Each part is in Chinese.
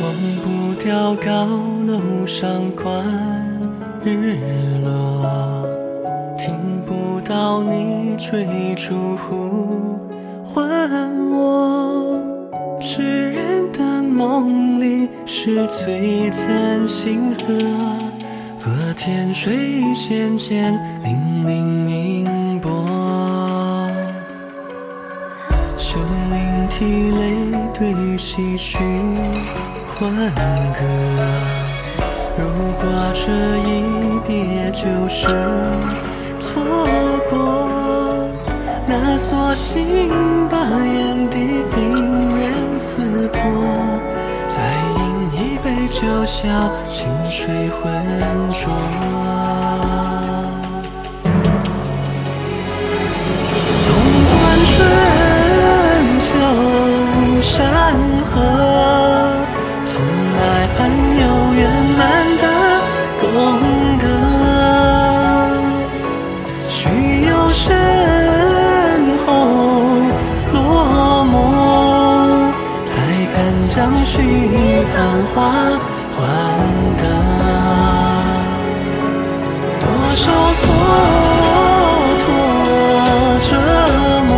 忘不掉，高楼上观日落，听不到你追逐呼唤我。痴人的梦里是璀璨星河，和天水仙间，粼粼明波。秀灵涕泪对唏嘘欢歌。如果这一别就是错过，那索性把眼底冰人撕破，再饮一杯酒笑清水浑浊。来还有圆满的功德。须有身后落寞，才敢将虚繁华换得。多少蹉跎折磨，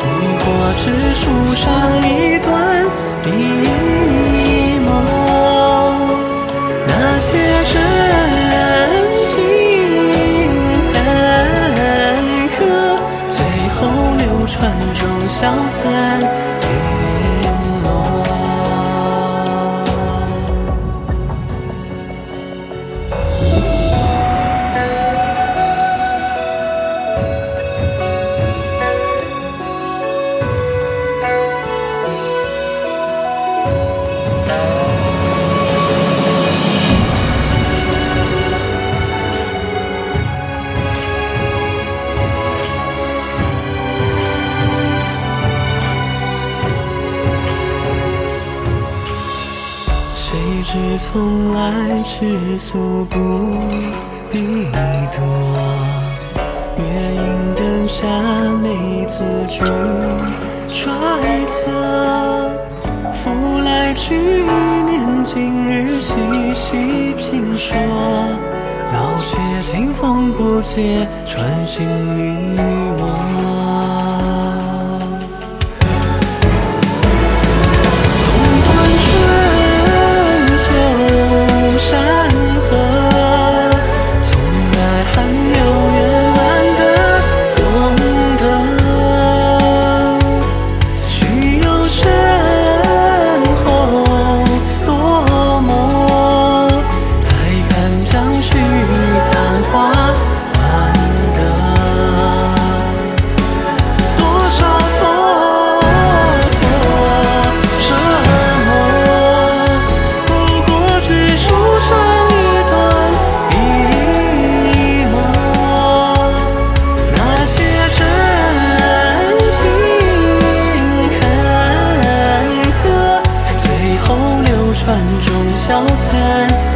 不过只书上一段谁知从来吃素不必多，月影灯下没字句揣测。复来去年今日细细评说，老却清风不解，穿行与消遣。